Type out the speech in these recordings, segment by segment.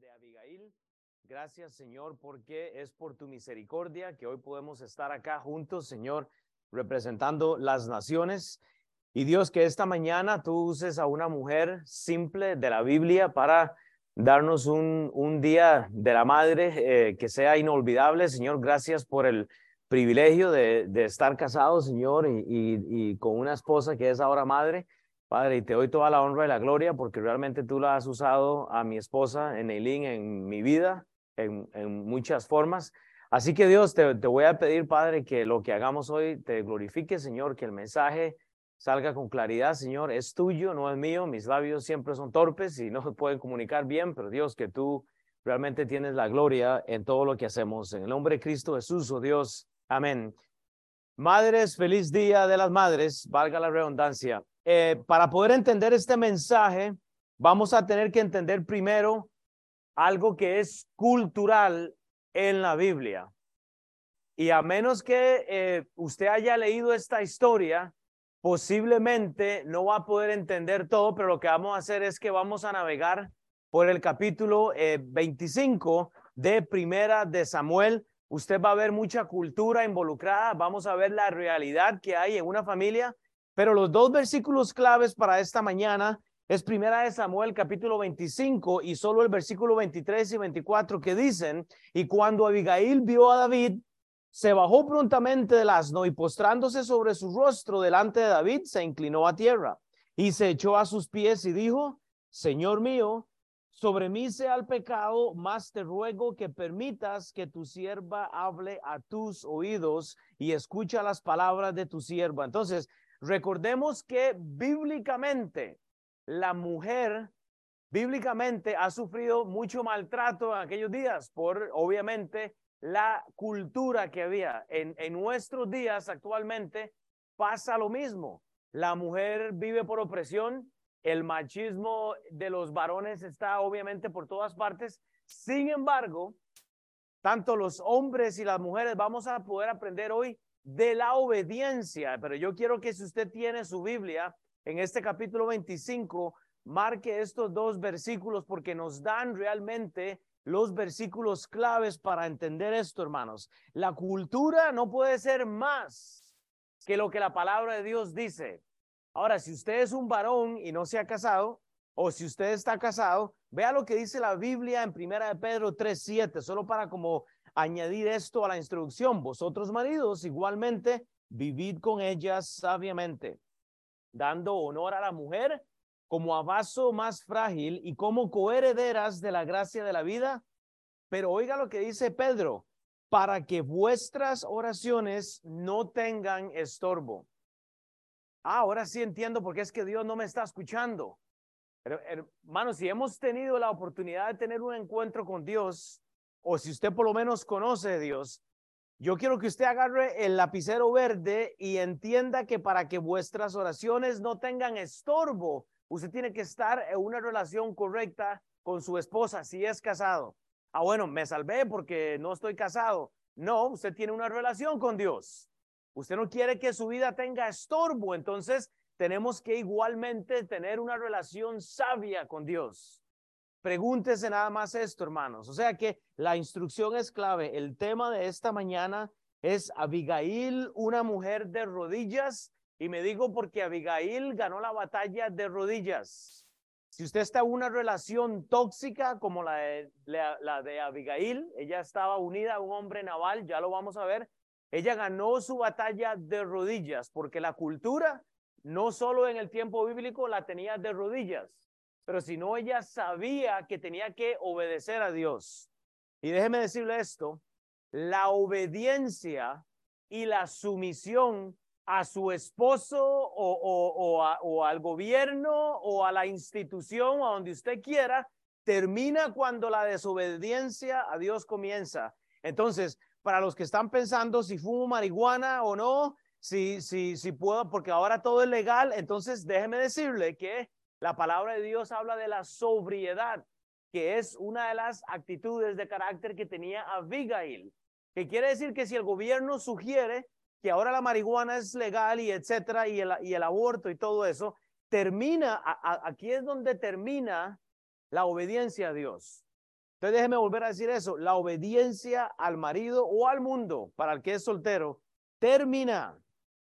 de Abigail. Gracias, Señor, porque es por tu misericordia que hoy podemos estar acá juntos, Señor, representando las naciones. Y Dios, que esta mañana tú uses a una mujer simple de la Biblia para darnos un, un día de la madre eh, que sea inolvidable. Señor, gracias por el privilegio de, de estar casado, Señor, y, y, y con una esposa que es ahora madre. Padre, y te doy toda la honra y la gloria porque realmente tú la has usado a mi esposa, en Eileen, en mi vida, en, en muchas formas. Así que Dios, te, te, voy a pedir, Padre, que lo que hagamos hoy te glorifique, Señor, que el mensaje salga con claridad, Señor. Es tuyo, no es mío. Mis labios siempre son torpes y no se pueden comunicar bien, pero Dios, que tú realmente tienes la gloria en todo lo que hacemos. En el nombre de Cristo Jesús, oh Dios. Amén. Madres, feliz día de las madres, valga la redundancia. Eh, para poder entender este mensaje, vamos a tener que entender primero algo que es cultural en la Biblia. Y a menos que eh, usted haya leído esta historia, posiblemente no va a poder entender todo, pero lo que vamos a hacer es que vamos a navegar por el capítulo eh, 25 de Primera de Samuel. Usted va a ver mucha cultura involucrada, vamos a ver la realidad que hay en una familia pero los dos versículos claves para esta mañana es primera de Samuel capítulo 25 y solo el versículo 23 y 24 que dicen, y cuando Abigail vio a David, se bajó prontamente del asno y postrándose sobre su rostro delante de David, se inclinó a tierra y se echó a sus pies y dijo, Señor mío, sobre mí sea el pecado, más te ruego que permitas que tu sierva hable a tus oídos y escucha las palabras de tu sierva. Entonces, Recordemos que bíblicamente la mujer bíblicamente ha sufrido mucho maltrato en aquellos días por obviamente la cultura que había. En, en nuestros días actualmente pasa lo mismo. La mujer vive por opresión, el machismo de los varones está obviamente por todas partes. Sin embargo, tanto los hombres y las mujeres vamos a poder aprender hoy de la obediencia. Pero yo quiero que si usted tiene su Biblia en este capítulo 25, marque estos dos versículos porque nos dan realmente los versículos claves para entender esto, hermanos. La cultura no puede ser más que lo que la palabra de Dios dice. Ahora, si usted es un varón y no se ha casado, o si usted está casado, vea lo que dice la Biblia en Primera de Pedro 3:7, solo para como añadir esto a la instrucción. Vosotros maridos igualmente vivid con ellas sabiamente, dando honor a la mujer como a vaso más frágil y como coherederas de la gracia de la vida. Pero oiga lo que dice Pedro, para que vuestras oraciones no tengan estorbo. Ah, ahora sí entiendo por qué es que Dios no me está escuchando. Hermanos, si hemos tenido la oportunidad de tener un encuentro con Dios, o si usted por lo menos conoce a Dios, yo quiero que usted agarre el lapicero verde y entienda que para que vuestras oraciones no tengan estorbo, usted tiene que estar en una relación correcta con su esposa si es casado. Ah, bueno, me salvé porque no estoy casado. No, usted tiene una relación con Dios. Usted no quiere que su vida tenga estorbo, entonces tenemos que igualmente tener una relación sabia con Dios. Pregúntese nada más esto, hermanos. O sea que la instrucción es clave. El tema de esta mañana es Abigail, una mujer de rodillas. Y me digo porque Abigail ganó la batalla de rodillas. Si usted está en una relación tóxica como la de, la, de Abigail, ella estaba unida a un hombre naval, ya lo vamos a ver. Ella ganó su batalla de rodillas porque la cultura, no solo en el tiempo bíblico, la tenía de rodillas pero si no, ella sabía que tenía que obedecer a Dios. Y déjeme decirle esto, la obediencia y la sumisión a su esposo o, o, al gobierno o a la institución o a donde usted quiera, termina cuando la desobediencia a Dios comienza. Entonces, para los que están pensando si fumo marihuana o no, si, si, si puedo, porque ahora todo es legal, entonces déjeme decirle que la palabra de Dios habla de la sobriedad, que es una de las actitudes de carácter que tenía Abigail, que quiere decir que si el gobierno sugiere que ahora la marihuana es legal y etcétera, y el, aborto y todo eso, termina, aquí es donde termina la obediencia a Dios. Entonces déjeme volver a decir eso. La obediencia al marido o al mundo, para el que es soltero, termina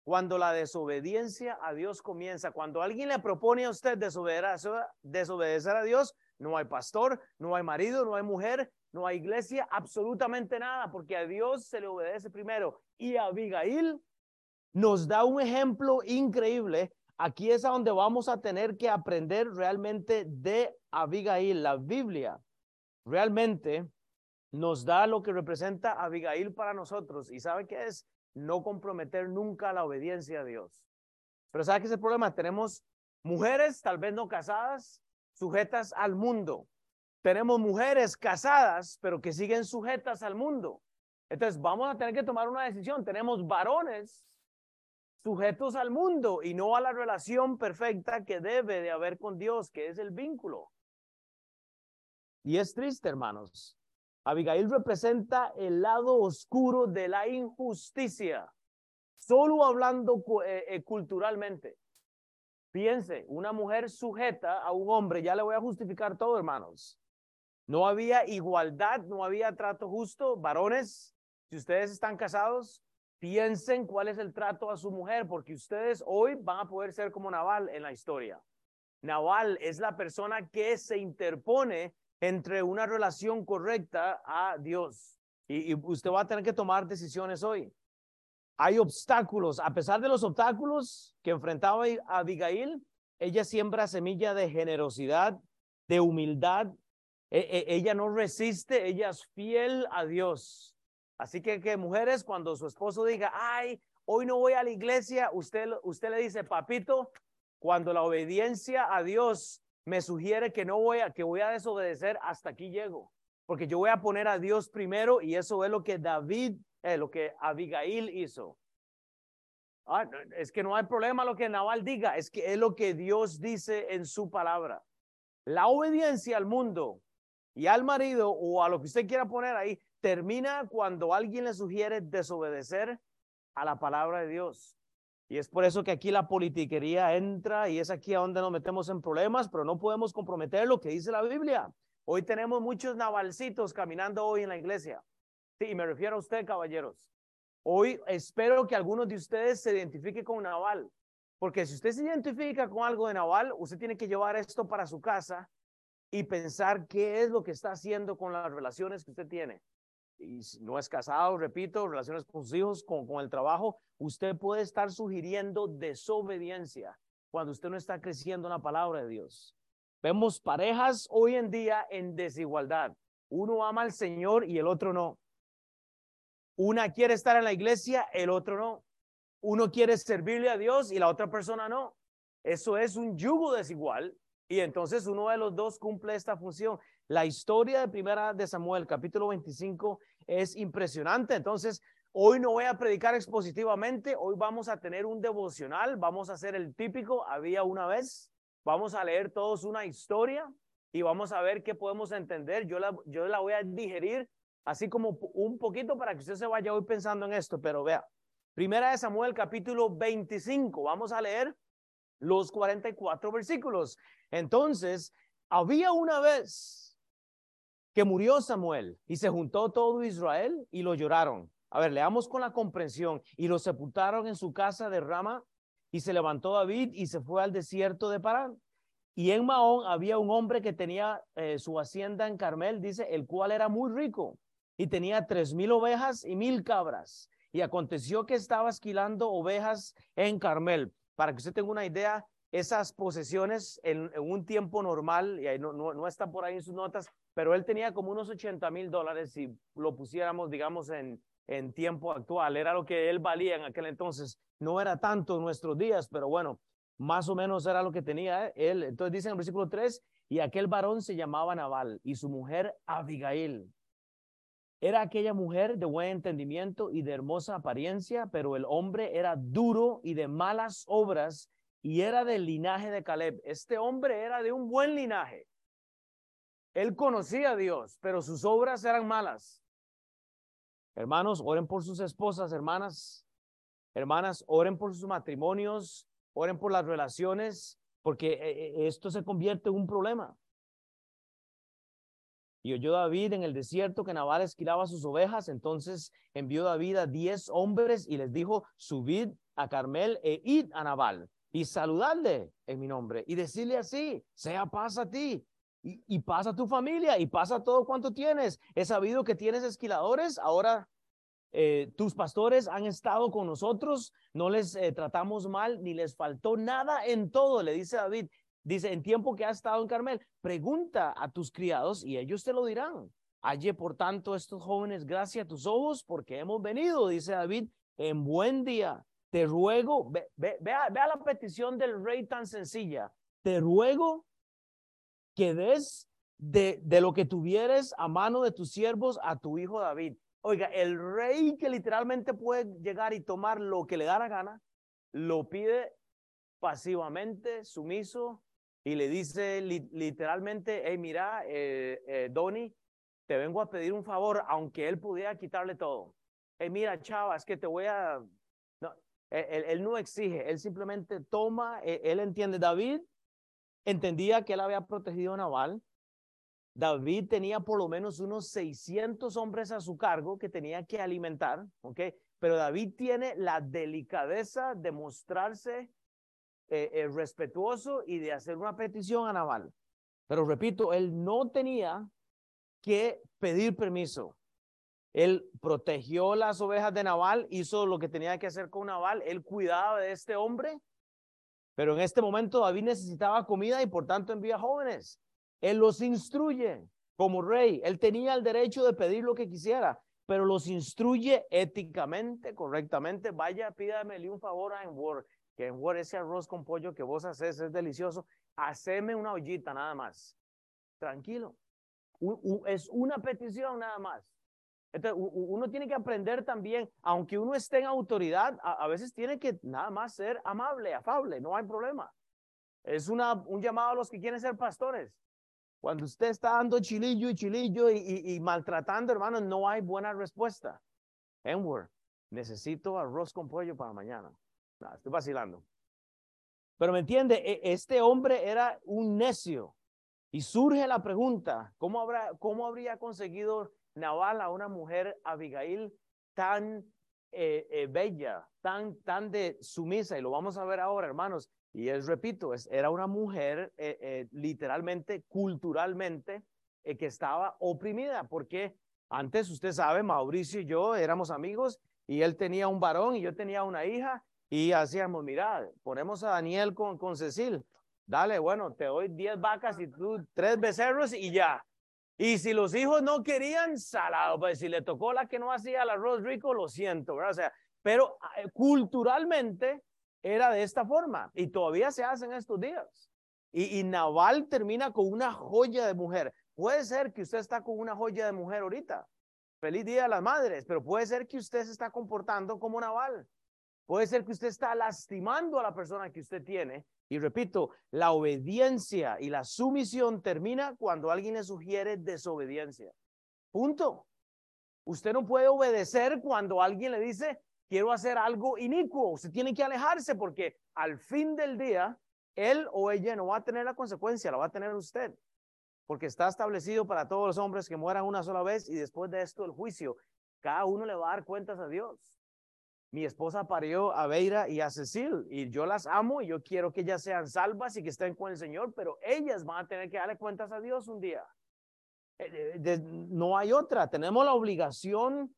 cuando la desobediencia a Dios comienza. Cuando alguien le propone a usted desobedecer, a Dios, no hay pastor, no hay marido, no hay mujer, no hay iglesia, absolutamente nada, porque a Dios se le obedece primero. Y Abigail nos da un ejemplo increíble. Aquí es a donde vamos a tener que aprender realmente de Abigail. La Biblia realmente nos da lo que representa Abigail para nosotros. ¿Y sabe qué es? No comprometer nunca la obediencia a Dios. Pero ¿sabe qué es el problema? Tenemos mujeres, tal vez no casadas, sujetas al mundo. Tenemos mujeres casadas, pero que siguen sujetas al mundo. Entonces vamos a tener que tomar una decisión. Tenemos varones sujetos al mundo y no a la relación perfecta que debe de haber con Dios, que es el vínculo. Y es triste, hermanos. Abigail representa el lado oscuro de la injusticia, solo hablando eh, eh, culturalmente. Piense, una mujer sujeta a un hombre, ya le voy a justificar todo, hermanos. No había igualdad, no había trato justo. Varones, si ustedes están casados, piensen cuál es el trato a su mujer, porque ustedes hoy van a poder ser como Naval en la historia. Naval es la persona que se interpone entre una relación correcta a Dios. Y, usted va a tener que tomar decisiones hoy. Hay obstáculos. A pesar de los obstáculos que enfrentaba Abigail, ella siembra semilla de generosidad, de humildad. E, e, ella no resiste, ella es fiel a Dios. Así que, que mujeres, cuando su esposo diga, ay, hoy no voy a la iglesia, usted, usted le dice, papito, cuando la obediencia a Dios me sugiere que no voy a, que voy a desobedecer, hasta aquí llego. Porque yo voy a poner a Dios primero y eso es lo que David, eh, lo que Abigail hizo. Ah, es que no hay problema lo que Naval diga, es que es lo que Dios dice en su palabra. La obediencia al mundo y al marido o a lo que usted quiera poner ahí termina cuando alguien le sugiere desobedecer a la palabra de Dios. Y es por eso que aquí la politiquería entra y es aquí a donde nos metemos en problemas, pero no podemos comprometer lo que dice la Biblia. Hoy tenemos muchos navalcitos caminando hoy en la iglesia. Sí, y me refiero a usted, caballeros. Hoy espero que algunos de ustedes se identifiquen con Naval, porque si usted se identifica con algo de Naval, usted tiene que llevar esto para su casa y pensar qué es lo que está haciendo con las relaciones que usted tiene y no es casado, repito, relaciones con sus hijos, con, con el trabajo, usted puede estar sugiriendo desobediencia cuando usted no está creciendo en la palabra de Dios. Vemos parejas hoy en día en desigualdad. Uno ama al Señor y el otro no. Una quiere estar en la iglesia, el otro no. Uno quiere servirle a Dios y la otra persona no. Eso es un yugo desigual y entonces uno de los dos cumple esta función. La historia de Primera de Samuel, capítulo 25, es impresionante. Entonces, hoy no voy a predicar expositivamente, hoy vamos a tener un devocional, vamos a hacer el típico, había una vez, vamos a leer todos una historia y vamos a ver qué podemos entender. Yo la, yo la voy a digerir así como un poquito para que usted se vaya hoy pensando en esto, pero vea, Primera de Samuel, capítulo 25, vamos a leer los 44 versículos. Entonces, había una vez que murió Samuel y se juntó todo Israel y lo lloraron. A ver, leamos con la comprensión. Y lo sepultaron en su casa de Rama y se levantó David y se fue al desierto de Parán. Y en Mahón había un hombre que tenía eh, su hacienda en Carmel, dice, el cual era muy rico y tenía tres mil ovejas y mil cabras. Y aconteció que estaba esquilando ovejas en Carmel. Para que usted tenga una idea, esas posesiones en, un tiempo normal, y no, no, no, está por ahí en sus notas, pero él tenía como unos 80 mil dólares si lo pusiéramos, digamos, en, en tiempo actual. Era lo que él valía en aquel entonces. No era tanto en nuestros días, pero bueno, más o menos era lo que tenía él. Entonces dice en el versículo 3, y aquel varón se llamaba Naval y su mujer Abigail. Era aquella mujer de buen entendimiento y de hermosa apariencia, pero el hombre era duro y de malas obras y era del linaje de Caleb. Este hombre era de un buen linaje. Él conocía a Dios, pero sus obras eran malas. Hermanos, oren por sus esposas, hermanas. Hermanas, oren por sus matrimonios, oren por las relaciones, porque eh, eh, esto se convierte en un problema. Y oyó David en el desierto que Nabal esquilaba sus ovejas, entonces envió David a diez hombres y les dijo, subid a Carmel e id a Nabal y saludadle en mi nombre y decirle así, sea paz a ti y, pasa tu familia y pasa todo cuanto tienes. He sabido que tienes esquiladores, ahora eh, tus pastores han estado con nosotros, no les eh, tratamos mal, ni les faltó nada en todo, le dice David. Dice, en tiempo que ha estado en Carmel, pregunta a tus criados y ellos te lo dirán. Halle, por tanto, estos jóvenes gracia a tus ojos, porque hemos venido, dice David, en buen día. Te ruego, ve, vea, vea la petición del rey tan sencilla. Te ruego que des de, de lo que tuvieres a mano de tus siervos a tu hijo David. Oiga, el rey que literalmente puede llegar y tomar lo que le da la gana, lo pide pasivamente, sumiso, y le dice literalmente, hey, mira, eh, eh, te vengo a pedir un favor, aunque él pudiera quitarle todo. Hey, mira, chava, es que te voy a... No, él, él no exige, él simplemente toma, él, él, entiende. David entendía que él había protegido a Naval. David tenía por lo menos unos 600 hombres a su cargo que tenía que alimentar, ¿ok? Pero David tiene la delicadeza de mostrarse eh, eh, respetuoso y de hacer una petición a Naval. Pero repito, él no tenía que pedir permiso. Él protegió las ovejas de Naval, hizo lo que tenía que hacer con Naval, él cuidaba de este hombre, pero en este momento David necesitaba comida y por tanto envía jóvenes. Él los instruye como rey, él tenía el derecho de pedir lo que quisiera, pero los instruye éticamente, correctamente. Vaya, pídamele un favor a Enwar que en ese arroz con pollo que vos haces es delicioso, haceme una ollita nada más. Tranquilo. es una petición nada más. Uno tiene que aprender también, aunque uno esté en autoridad, a, veces tiene que nada más ser amable, afable, no hay problema. Es una, un llamado a los que quieren ser pastores. Cuando usted está dando chilillo y chilillo y, y maltratando, hermano, no hay buena respuesta. Enward, necesito arroz con pollo para mañana estoy vacilando. Pero me entiende, e, este hombre era un necio. Y surge la pregunta, ¿cómo, habrá, cómo habría conseguido Naval a una mujer, Abigail, tan eh, eh, bella, tan, tan de sumisa? Y lo vamos a ver ahora, hermanos. Y es, repito, es, era una mujer eh, literalmente, culturalmente, que estaba oprimida, porque antes, usted sabe, Mauricio y yo éramos amigos y él tenía un varón y yo tenía una hija y hacíamos, mira, ponemos a Daniel con, con Cecil. Dale, bueno, te doy 10 vacas y tú tres becerros y ya. Y si los hijos no querían, salado. Pues si le tocó la que no hacía el arroz rico, lo siento, ¿verdad? O sea, pero eh, culturalmente era de esta forma y todavía se hace en estos días. Y, Naval termina con una joya de mujer. Puede ser que usted está con una joya de mujer ahorita. Feliz Día de las Madres, pero puede ser que usted se está comportando como Naval. Puede ser que usted está lastimando a la persona que usted tiene. Y repito, la obediencia y la sumisión termina cuando alguien le sugiere desobediencia. Punto. Usted no puede obedecer cuando alguien le dice, quiero hacer algo inicuo. Usted tiene que alejarse porque al fin del día, él o ella no va a tener la consecuencia, la va a tener usted. Porque está establecido para todos los hombres que mueran una sola vez y después de esto el juicio. Cada uno le va a dar cuentas a Dios mi esposa parió a Beira y a Cecil y yo las amo y yo quiero que ellas sean salvas y que estén con el Señor, pero ellas van a tener que darle cuentas a Dios un día. Eh, no hay otra, tenemos la obligación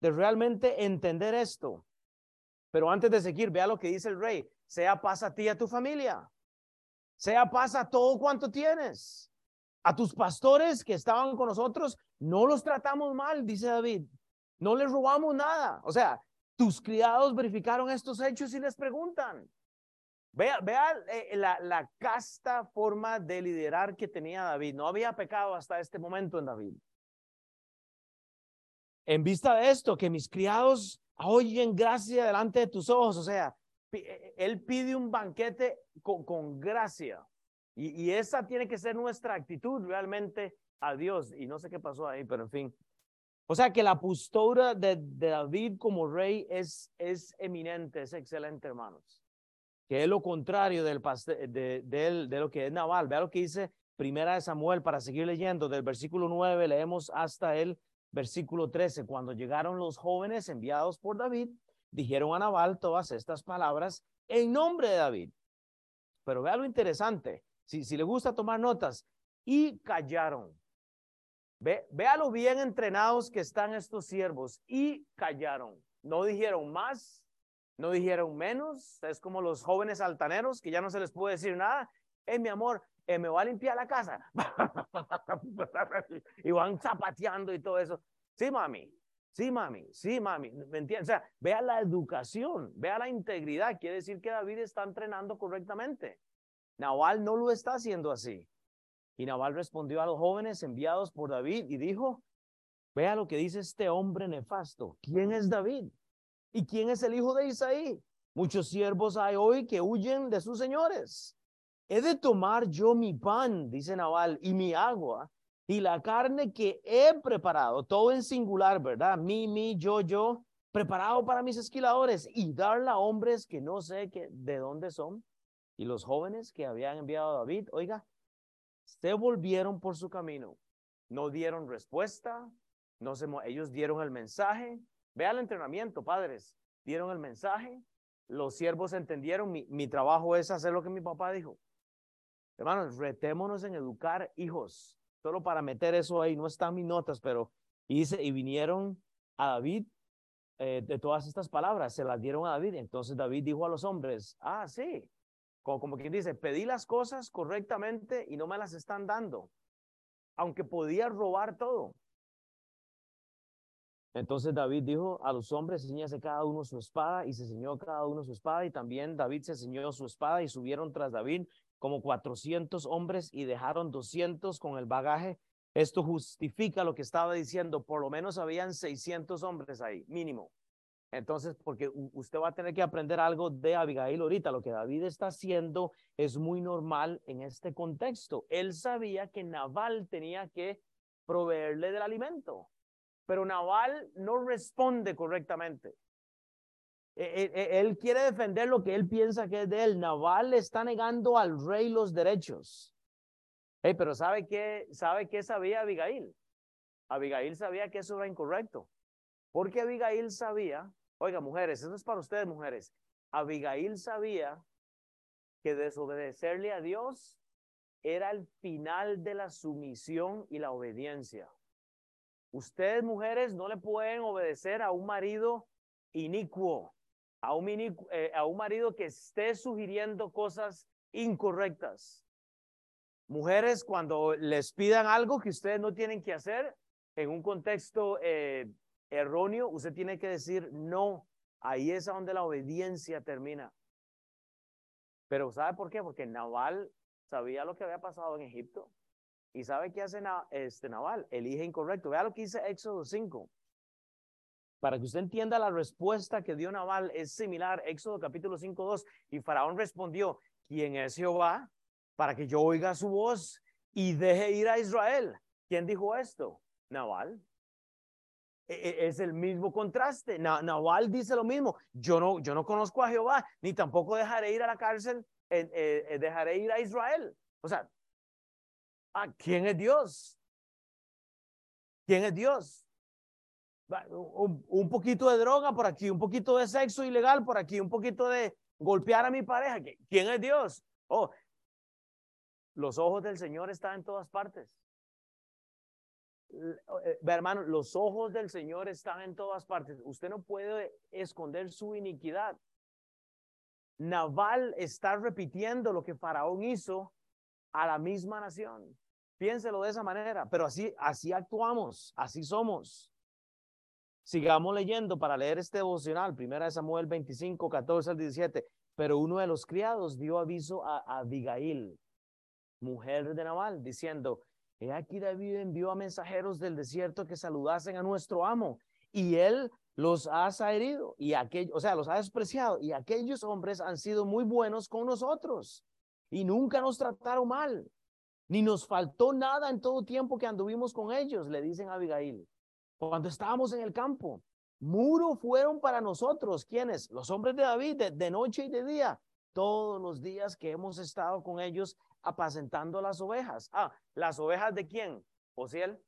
de realmente entender esto. Pero antes de seguir, vea lo que dice el rey, sea paz a ti y a tu familia, sea paz a todo cuanto tienes. A tus pastores que estaban con nosotros, no los tratamos mal, dice David. No les robamos nada. O sea, tus criados verificaron estos hechos y les preguntan. Vea, vea eh, la, la casta forma de liderar que tenía David. No había pecado hasta este momento en David. En vista de esto, que mis criados oyen gracia delante de tus ojos. O sea, eh, él pide un banquete con, con gracia. Y, y, esa tiene que ser nuestra actitud realmente a Dios. Y no sé qué pasó ahí, pero en fin. O sea que la postura de, David como rey es, es eminente, es excelente, hermanos. Que es lo contrario del de, lo que es Naval. Vea lo que dice Primera de Samuel, para seguir leyendo, del versículo 9 leemos hasta el versículo 13. Cuando llegaron los jóvenes enviados por David, dijeron a Nabal todas estas palabras en nombre de David. Pero vea lo interesante, si, si le gusta tomar notas, y callaron. Ve, vea lo bien entrenados que están estos siervos y callaron. No dijeron más, no dijeron menos. Es como los jóvenes altaneros que ya no se les puede decir nada. Eh, mi amor, eh, me va a limpiar la casa. y van zapateando y todo eso. Sí, mami. Sí, mami. Sí, mami. ¿Me entiendes? O sea, vea la educación, vea la integridad. Quiere decir que David está entrenando correctamente. Naval no lo está haciendo así. Y Naval respondió a los jóvenes enviados por David y dijo, vea lo que dice este hombre nefasto. ¿Quién es David? ¿Y quién es el hijo de Isaí? Muchos siervos hay hoy que huyen de sus señores. He de tomar yo mi pan, dice Naval, y mi agua, y la carne que he preparado, todo en singular, ¿verdad? Mi, mi, yo, yo, preparado para mis esquiladores, y darla a hombres que no sé que, de dónde son. Y los jóvenes que habían enviado a David, oiga, se volvieron por su camino, no dieron respuesta, no se, ellos dieron el mensaje. Vea el entrenamiento, padres, dieron el mensaje, los siervos entendieron, mi, mi trabajo es hacer lo que mi papá dijo. Hermanos, retémonos en educar hijos, solo para meter eso ahí, no están mis notas, pero hice, y vinieron a David eh, de todas estas palabras, se las dieron a David. Entonces David dijo a los hombres, ah, sí, como, quien dice, pedí las cosas correctamente y no me las están dando, aunque podía robar todo. Entonces David dijo a los hombres, ciñase cada uno su espada y se ceñó cada uno su espada y también David se ceñó su espada y subieron tras David como 400 hombres y dejaron 200 con el bagaje. Esto justifica lo que estaba diciendo, por lo menos habían 600 hombres ahí, mínimo. Entonces, porque usted va a tener que aprender algo de Abigail ahorita, lo que David está haciendo es muy normal en este contexto. Él sabía que Naval tenía que proveerle del alimento, pero Naval no responde correctamente. E, e, e, él quiere defender lo que él piensa que es de él. Naval le está negando al rey los derechos. pero ¿sabe qué, ¿sabe qué sabía Abigail? Abigail sabía que eso era incorrecto. Porque Abigail sabía, oiga, mujeres, eso es para ustedes, mujeres. Abigail sabía que desobedecerle a Dios era el final de la sumisión y la obediencia. Ustedes, mujeres, no le pueden obedecer a un marido inicuo a un, eh, marido que esté sugiriendo cosas incorrectas. Mujeres, cuando les pidan algo que ustedes no tienen que hacer en un contexto eh, erróneo, usted tiene que decir no. Ahí es donde la obediencia termina. Pero ¿sabe por qué? Porque Naval sabía lo que había pasado en Egipto. ¿Y sabe qué hace este Naval? Elige incorrecto. Vea lo que dice Éxodo 5. Para que usted entienda la respuesta que dio Naval es similar, Éxodo capítulo 5, 2, y Faraón respondió, ¿quién es Jehová? Para que yo oiga su voz y deje ir a Israel. ¿Quién dijo esto? Naval. E, e, es el mismo contraste. Naval dice lo mismo. Yo no, yo no conozco a Jehová, ni tampoco dejaré ir a la cárcel, eh, eh, dejaré ir a Israel. O sea, ¿a quién es Dios? ¿Quién es Dios? un, poquito de droga por aquí, un poquito de sexo ilegal por aquí, un poquito de golpear a mi pareja. ¿Quién es Dios? Oh, los ojos del Señor están en todas partes. Eh, hermano, los ojos del Señor están en todas partes. Usted no puede esconder su iniquidad. Naval está repitiendo lo que Faraón hizo a la misma nación. Piénselo de esa manera, pero así, así actuamos, así somos. Sigamos leyendo para leer este devocional, primera de Samuel 25, 14 al 17. Pero uno de los criados dio aviso a Abigail, mujer de Nabal, diciendo, he aquí David envió a mensajeros del desierto que saludasen a nuestro amo, y él los ha herido, y aquellos, o sea, los ha despreciado, y aquellos hombres han sido muy buenos con nosotros, y nunca nos trataron mal, ni nos faltó nada en todo tiempo que anduvimos con ellos, le dicen a Abigail. Cuando estábamos en el campo, muro fueron para nosotros, ¿quiénes? Los hombres de David, de, noche y de día. Todos los días que hemos estado con ellos, apacentando las ovejas. Ah, ¿las ovejas de quién? Osiel,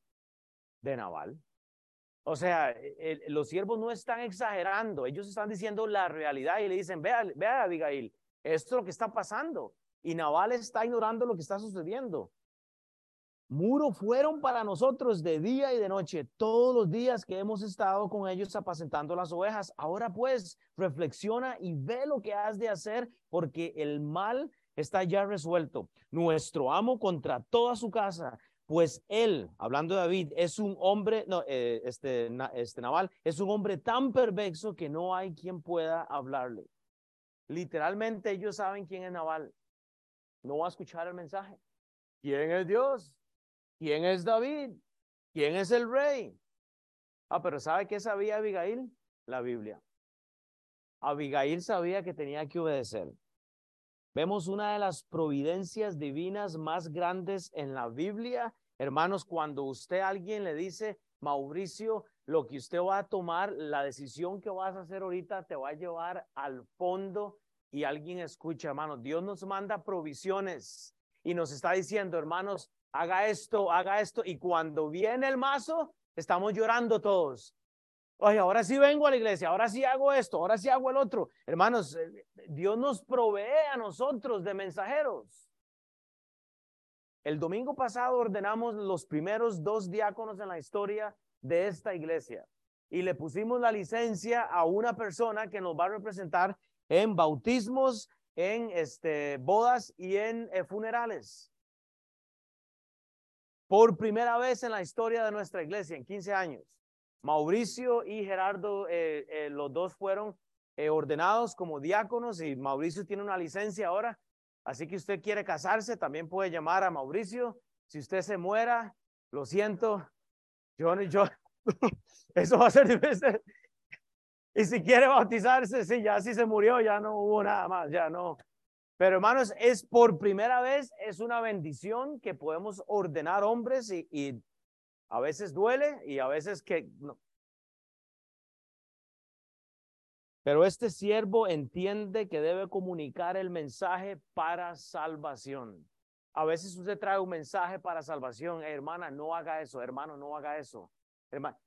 de Naval. O sea, los siervos no están exagerando, ellos están diciendo la realidad y le dicen, vea, vea Abigail, esto es lo que está pasando. Y Naval está ignorando lo que está sucediendo. Muro fueron para nosotros de día y de noche, todos los días que hemos estado con ellos apacentando las ovejas. Ahora pues, reflexiona y ve lo que has de hacer, porque el mal está ya resuelto. Nuestro amo contra toda su casa, pues él, hablando de David, es un hombre, no, eh, este, este Naval, es un hombre tan perverso que no hay quien pueda hablarle. Literalmente ellos saben quién es Naval. No va a escuchar el mensaje. ¿Quién es Dios? ¿Quién es David? ¿Quién es el rey? Ah, pero ¿sabe qué sabía Abigail? La Biblia. Abigail sabía que tenía que obedecer. Vemos una de las providencias divinas más grandes en la Biblia. Hermanos, cuando usted a alguien le dice, Mauricio, lo que usted va a tomar, la decisión que vas a hacer ahorita te va a llevar al fondo y alguien escucha, hermanos, Dios nos manda provisiones y nos está diciendo, hermanos, haga esto, haga esto. Y cuando viene el mazo, estamos llorando todos. Oye, ahora sí vengo a la iglesia, ahora sí hago esto, ahora sí hago el otro. Hermanos, eh, Dios nos provee a nosotros de mensajeros. El domingo pasado ordenamos los primeros dos diáconos en la historia de esta iglesia y le pusimos la licencia a una persona que nos va a representar en bautismos, en este, bodas y en eh, funerales. Por primera vez en la historia de nuestra iglesia, en 15 años. Mauricio y Gerardo, eh, eh, los dos fueron eh, ordenados como diáconos y Mauricio tiene una licencia ahora. Así que usted quiere casarse, también puede llamar a Mauricio. Si usted se muera, lo siento, yo, yo, eso va a ser difícil. Y si quiere bautizarse, sí, ya si se murió, ya no hubo nada más, ya no. Pero hermanos, es por primera vez, es una bendición que podemos ordenar hombres y, y a veces duele y a veces que no. Pero este siervo entiende que debe comunicar el mensaje para salvación. A veces usted trae un mensaje para salvación. hermana, no haga eso. Hermano, no haga eso.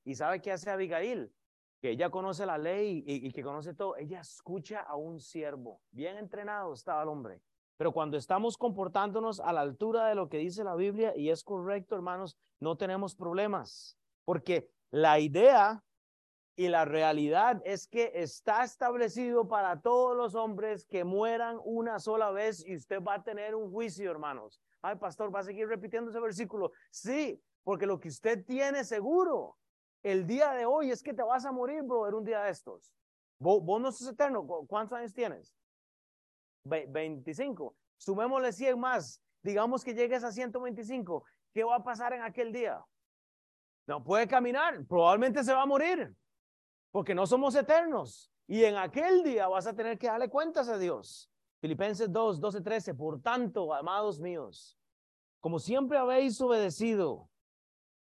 ¿Y sabe qué hace Abigail? Que ella conoce la ley y, y que conoce todo. Ella escucha a un siervo. Bien entrenado estaba el hombre. Pero cuando estamos comportándonos a la altura de lo que dice la Biblia y es correcto, hermanos, no tenemos problemas. Porque la idea y la realidad es que está establecido para todos los hombres que mueran una sola vez y usted va a tener un juicio, hermanos. Ay, pastor, va a seguir repitiendo ese versículo. Sí, porque lo que usted tiene seguro el día de hoy es que te vas a morir, brother, un día de estos. Vos, vos no sos eterno. ¿Cuántos años tienes? 25. Sumémosle 100 más. Digamos que llegues a 125. ¿Qué va a pasar en aquel día? No puede caminar. Probablemente se va a morir. Porque no somos eternos. Y en aquel día vas a tener que darle cuentas a Dios. Filipenses 2, 12, 13. Por tanto, amados míos, como siempre habéis obedecido,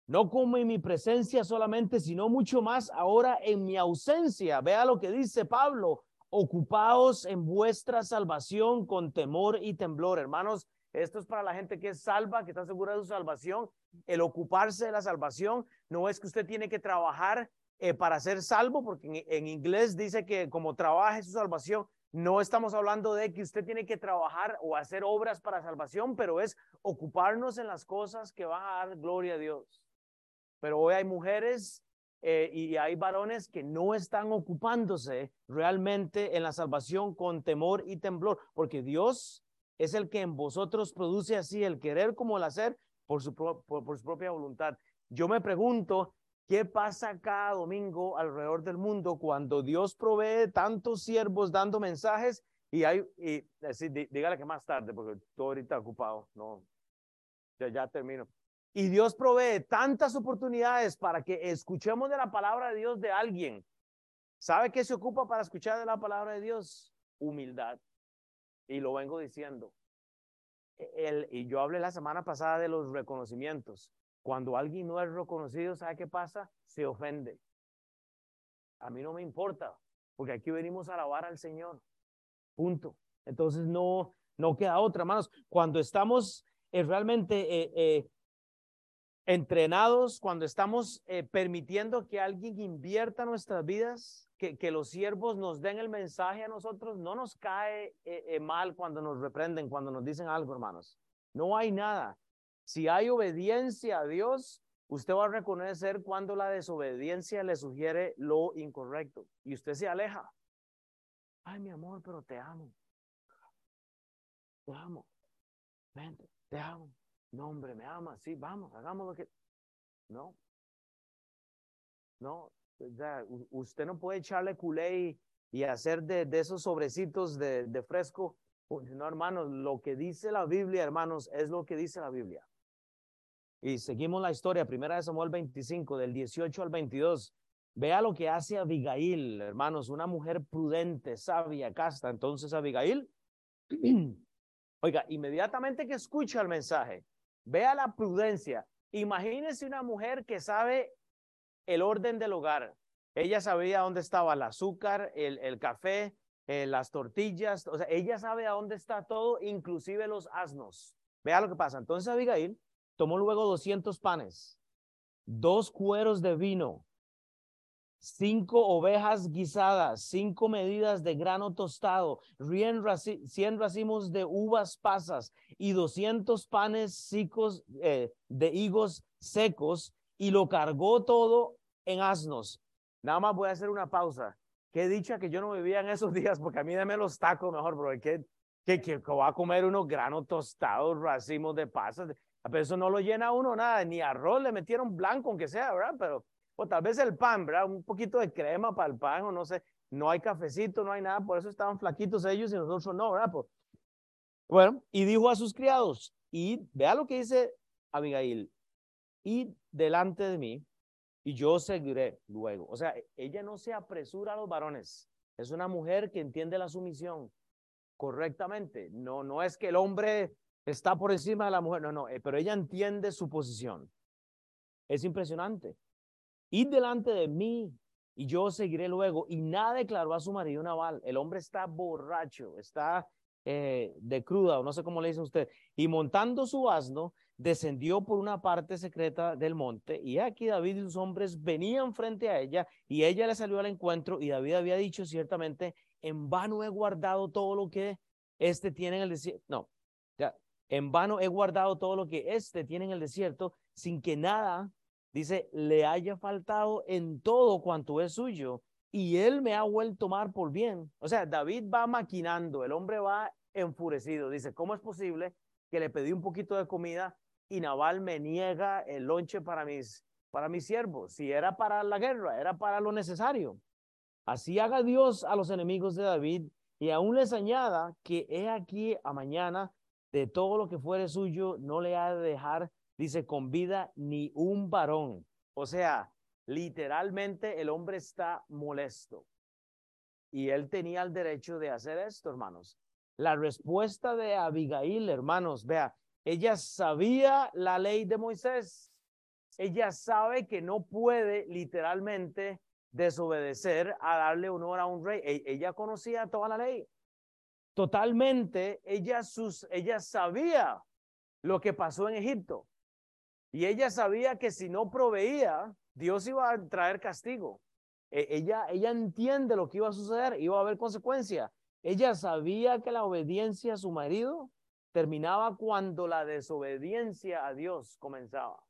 no como en mi presencia solamente, sino mucho más ahora en mi ausencia. Vea lo que dice Pablo ocupaos en vuestra salvación con temor y temblor. Hermanos, esto es para la gente que es salva, que está segura de su salvación. El ocuparse de la salvación no es que usted tiene que trabajar eh, para ser salvo, porque en, inglés dice que como trabaje su salvación, no estamos hablando de que usted tiene que trabajar o hacer obras para salvación, pero es ocuparnos en las cosas que van a dar gloria a Dios. Pero hoy hay mujeres eh, y hay varones que no están ocupándose realmente en la salvación con temor y temblor, porque Dios es el que en vosotros produce así el querer como el hacer por su, por, su propia voluntad. Yo me pregunto, ¿qué pasa cada domingo alrededor del mundo cuando Dios provee tantos siervos dando mensajes y hay, y, dígale que más tarde, porque estoy ahorita ocupado, no, ya, ya termino. Y Dios provee tantas oportunidades para que escuchemos de la palabra de Dios de alguien. ¿Sabe qué se ocupa para escuchar de la palabra de Dios? Humildad. Y lo vengo diciendo. El, y yo hablé la semana pasada de los reconocimientos. Cuando alguien no es reconocido, ¿sabe qué pasa? Se ofende. A mí no me importa, porque aquí venimos a alabar al Señor. Punto. Entonces no, No queda otra, hermanos. Cuando estamos eh, realmente eh, entrenados, cuando estamos permitiendo que alguien invierta nuestras vidas, que, que, los siervos nos den el mensaje a nosotros, no nos cae mal cuando nos reprenden, cuando nos dicen algo, hermanos. No hay nada. Si hay obediencia a Dios, usted va a reconocer cuando la desobediencia le sugiere lo incorrecto y usted se aleja. Ay, mi amor, pero te amo. Te amo. Vente, te amo. No, hombre, me ama. Sí, vamos, hagamos lo que. No. No. usted no puede echarle culé y, hacer de, esos sobrecitos de, de fresco. No, hermanos, lo que dice la Biblia, hermanos, es lo que dice la Biblia. Y seguimos la historia, primera de Samuel 25, del 18 al 22. Vea lo que hace Abigail, hermanos, una mujer prudente, sabia, casta. Entonces Abigail, oiga, inmediatamente que escucha el mensaje, vea la prudencia. Imagínese una mujer que sabe el orden del hogar. Ella sabía dónde estaba el azúcar, el, el café, eh, las tortillas. O sea, ella sabe a dónde está todo, inclusive los asnos. Vea lo que pasa. Entonces Abigail Tomó luego 200 panes, dos cueros de vino, cinco ovejas guisadas, cinco medidas de grano tostado, cien racimos de uvas pasas y 200 panes secos eh, de higos secos y lo cargó todo en asnos. Nada más voy a hacer una pausa. Qué dicha que yo no vivía en esos días, porque a mí dame los tacos mejor, bro. ¿Qué, que, que, va a comer unos granos tostados, racimos de pasas. Pero eso no lo llena uno nada, ni arroz le metieron blanco, aunque sea, ¿verdad? Pero, o tal vez el pan, ¿verdad? Un poquito de crema para el pan, o no sé, no hay cafecito, no hay nada, por eso estaban flaquitos ellos y nosotros no, ¿verdad? Pues, bueno, y dijo a sus criados, y vea lo que dice Abigail, y delante de mí, y yo seguiré luego. O sea, ella no se apresura a los varones, es una mujer que entiende la sumisión correctamente. No, no es que el hombre está por encima de la mujer. No, no, eh, pero ella entiende su posición. Es impresionante. Y delante de mí y yo seguiré luego. Y nada declaró a su marido Naval. El hombre está borracho, está eh, de cruda, o no sé cómo le dice usted. Y montando su asno, descendió por una parte secreta del monte. Y aquí David y sus hombres venían frente a ella. Y ella le salió al encuentro. Y David había dicho ciertamente: En vano he guardado todo lo que este tiene en el desierto. No, ya, en vano he guardado todo lo que éste tiene en el desierto, sin que nada, dice, le haya faltado en todo cuanto es suyo, y él me ha vuelto tomar por bien. O sea, David va maquinando, el hombre va enfurecido. Dice, ¿cómo es posible que le pedí un poquito de comida y Naval me niega el lonche para mis, para mis siervos? Si era para la guerra, era para lo necesario. Así haga Dios a los enemigos de David y aún les añada que he aquí a mañana de todo lo que fuere suyo, no le ha de dejar, dice, con vida ni un varón. O sea, literalmente el hombre está molesto. Y él tenía el derecho de hacer esto, hermanos. La respuesta de Abigail, hermanos, vea, ella sabía la ley de Moisés. Ella sabe que no puede literalmente desobedecer a darle honor a un rey. E-, ella conocía toda la ley totalmente, ella, sus, ella sabía lo que pasó en Egipto. Y ella sabía que si no proveía, Dios iba a traer castigo. E, ella, ella entiende lo que iba a suceder, iba a haber consecuencia. Ella sabía que la obediencia a su marido terminaba cuando la desobediencia a Dios comenzaba.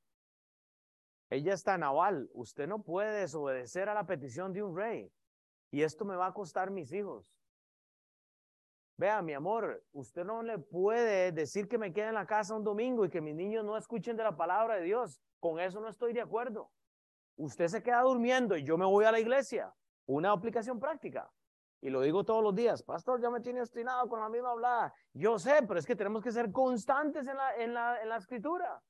Ella está naval. Usted no puede desobedecer a la petición de un rey. Y esto me va a costar mis hijos. Vea, mi amor, usted no le puede decir que me quede en la casa un domingo y que mis niños no escuchen de la palabra de Dios. Con eso no estoy de acuerdo. Usted se queda durmiendo y yo me voy a la iglesia. Una aplicación práctica. Y lo digo todos los días, pastor, ya me tiene obstinado con la misma hablada. Yo sé, pero es que tenemos que ser constantes en la, en la, en la escritura.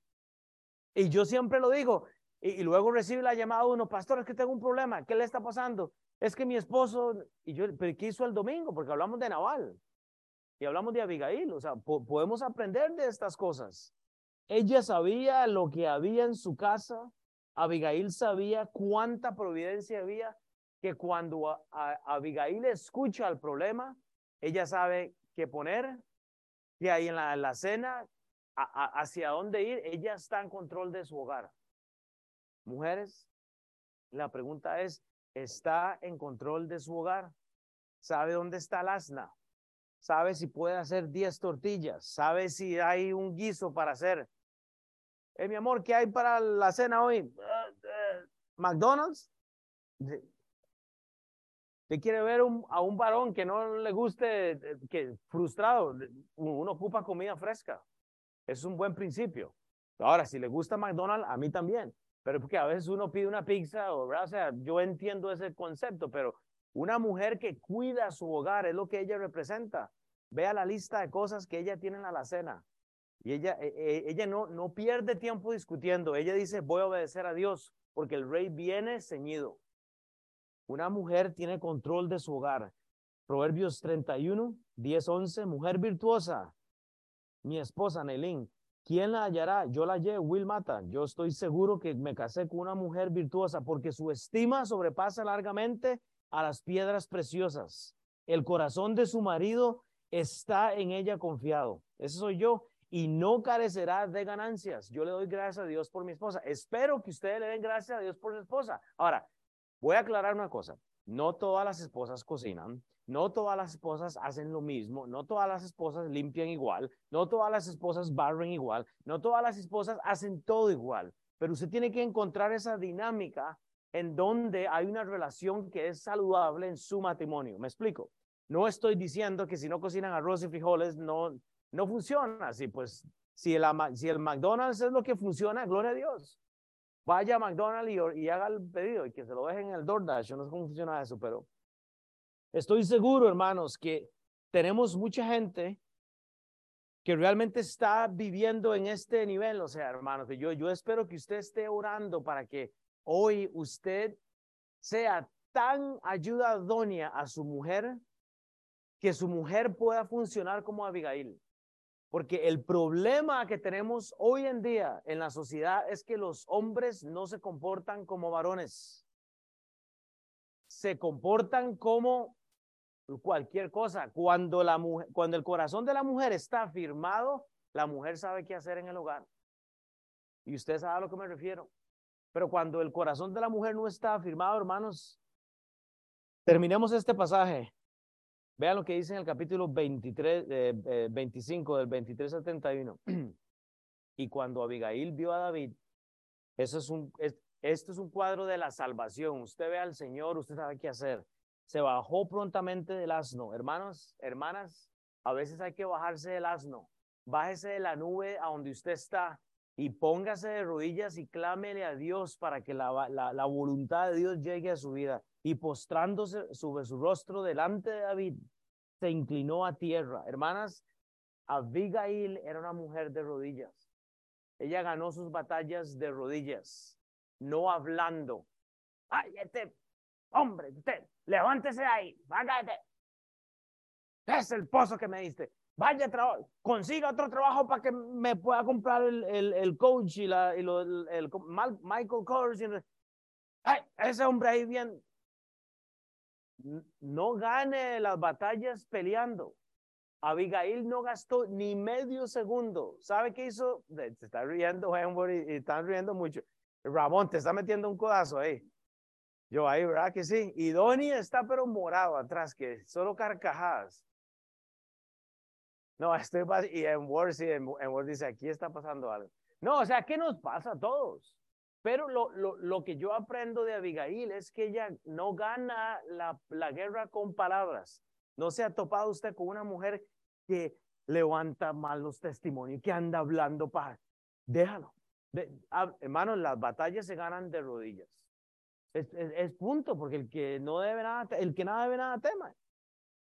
Y yo siempre lo digo. Y, luego recibe la llamada uno, pastor, es que tengo un problema. ¿Qué le está pasando? Es que mi esposo, y yo, pero ¿qué hizo el domingo? Porque hablamos de Naval y hablamos de Abigail, o sea, podemos aprender de estas cosas. Ella sabía lo que había en su casa, Abigail sabía cuánta providencia había, que cuando Abigail escucha el problema, ella sabe qué poner que hay en la, la cena, hacia dónde ir, ella está en control de su hogar. Mujeres, la pregunta es, ¿está en control de su hogar? ¿Sabe dónde está el asna? ¿Sabe si puede hacer 10 tortillas? ¿Sabe si hay un guiso para hacer? Eh, mi amor, ¿qué hay para la cena hoy? ¿McDonald's? Usted quiere ver a un varón que no le guste, que frustrado, uno ocupa comida fresca. Es un buen principio. Ahora, si le gusta McDonald's, a mí también. Pero porque a veces uno pide una pizza, o, o sea, yo entiendo ese concepto, pero una mujer que cuida su hogar es lo que ella representa. Vea la lista de cosas que ella tiene en la alacena. Y ella, e, e, ella no, no pierde tiempo discutiendo. Ella dice, voy a obedecer a Dios, porque el rey viene ceñido. Una mujer tiene control de su hogar. Proverbios 31, 10, 11. Mujer virtuosa, mi esposa Nelín, ¿quién la hallará? Yo la hallé, Will Mata. Yo estoy seguro que me casé con una mujer virtuosa porque su estima sobrepasa largamente a las piedras preciosas. El corazón de su marido está en ella confiado. Ese soy yo. Y no carecerá de ganancias. Yo le doy gracias a Dios por mi esposa. Espero que ustedes le den gracias a Dios por su esposa. Ahora, voy a aclarar una cosa. No todas las esposas cocinan. No todas las esposas hacen lo mismo, no todas las esposas limpian igual, no todas las esposas barren igual, no todas las esposas hacen todo igual, pero usted tiene que encontrar esa dinámica en donde hay una relación que es saludable en su matrimonio. ¿Me explico? No estoy diciendo que si no cocinan arroz y frijoles no, no funciona así, pues si el, si el McDonald's es lo que funciona, gloria a Dios. Vaya a McDonald's y, haga el pedido y que se lo dejen en el DoorDash. Yo no sé cómo funciona eso, pero Estoy seguro, hermanos, que tenemos mucha gente que realmente está viviendo en este nivel. O sea, hermanos, yo, yo espero que usted esté orando para que hoy usted sea tan ayuda a su mujer que su mujer pueda funcionar como Abigail. Porque el problema que tenemos hoy en día en la sociedad es que los hombres no se comportan como varones. Se comportan como cualquier cosa. Cuando, la mujer, cuando el corazón de la mujer está firmado, la mujer sabe qué hacer en el hogar. Y usted sabe a lo que me refiero. Pero cuando el corazón de la mujer no está firmado, hermanos, terminemos este pasaje. Vean lo que dice en el capítulo 23, eh, 25 del 23 al 31. y cuando Abigail vio a David, eso es un, esto es un cuadro de la salvación. Usted ve al Señor, usted sabe qué hacer se bajó prontamente del asno. Hermanos, hermanas, a veces hay que bajarse del asno. Bájese de la nube a donde usted está y póngase de rodillas y clámele a Dios para que la, la, voluntad de Dios llegue a su vida. Y postrándose sobre su rostro delante de David, se inclinó a tierra. Hermanas, Abigail era una mujer de rodillas. Ella ganó sus batallas de rodillas, no hablando. Ay, este hombre, usted, levántese ahí, vágate. Es el pozo que me diste. Vaya consiga otro trabajo para que me pueda comprar el, el, el coach y, la, y lo, el, Michael Kors. Ay, ese hombre ahí bien. No gane las batallas peleando. Abigail no gastó ni medio segundo. ¿Sabe qué hizo? Se está riendo, y, y están riendo mucho. Ramón, te está metiendo un codazo ahí. Yo ahí, ¿verdad que sí? Y Donnie está pero morado atrás, que solo carcajadas. No, estoy y en Word, en, Word dice, aquí está pasando algo. No, o sea, ¿qué nos pasa a todos? Pero lo, lo, lo, que yo aprendo de Abigail es que ella no gana la, la guerra con palabras. No se ha topado usted con una mujer que levanta mal los testimonios, que anda hablando para... Déjalo. De, hermano, las batallas se ganan de rodillas. Es, punto, porque el que no debe nada, el que nada debe nada tema.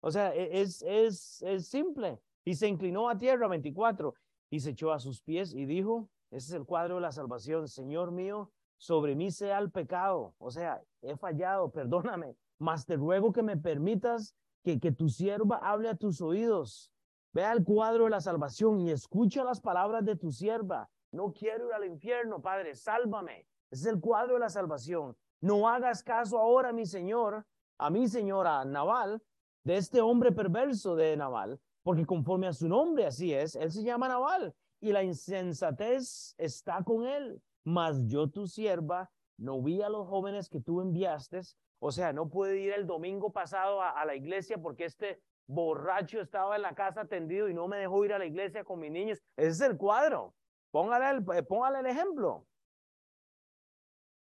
O sea, e, es, es, es simple. Y se inclinó a tierra, 24, y se echó a sus pies y dijo, ese es el cuadro de la salvación, Señor mío, sobre mí sea el pecado. O sea, he fallado, perdóname, mas te ruego que me permitas que, que tu sierva hable a tus oídos. Vea el cuadro de la salvación y escucha las palabras de tu sierva. No quiero ir al infierno, Padre, sálvame. Ese es el cuadro de la salvación. No hagas caso ahora, mi señor, a mi señora Naval, de este hombre perverso de Naval, porque conforme a su nombre así es, él se llama Naval y la insensatez está con él. Mas yo, tu sierva, no vi a los jóvenes que tú enviaste, o sea, no pude ir el domingo pasado a, la iglesia porque este borracho estaba en la casa tendido y no me dejó ir a la iglesia con mis niños. Ese es el cuadro. Póngale el, eh, póngale el ejemplo.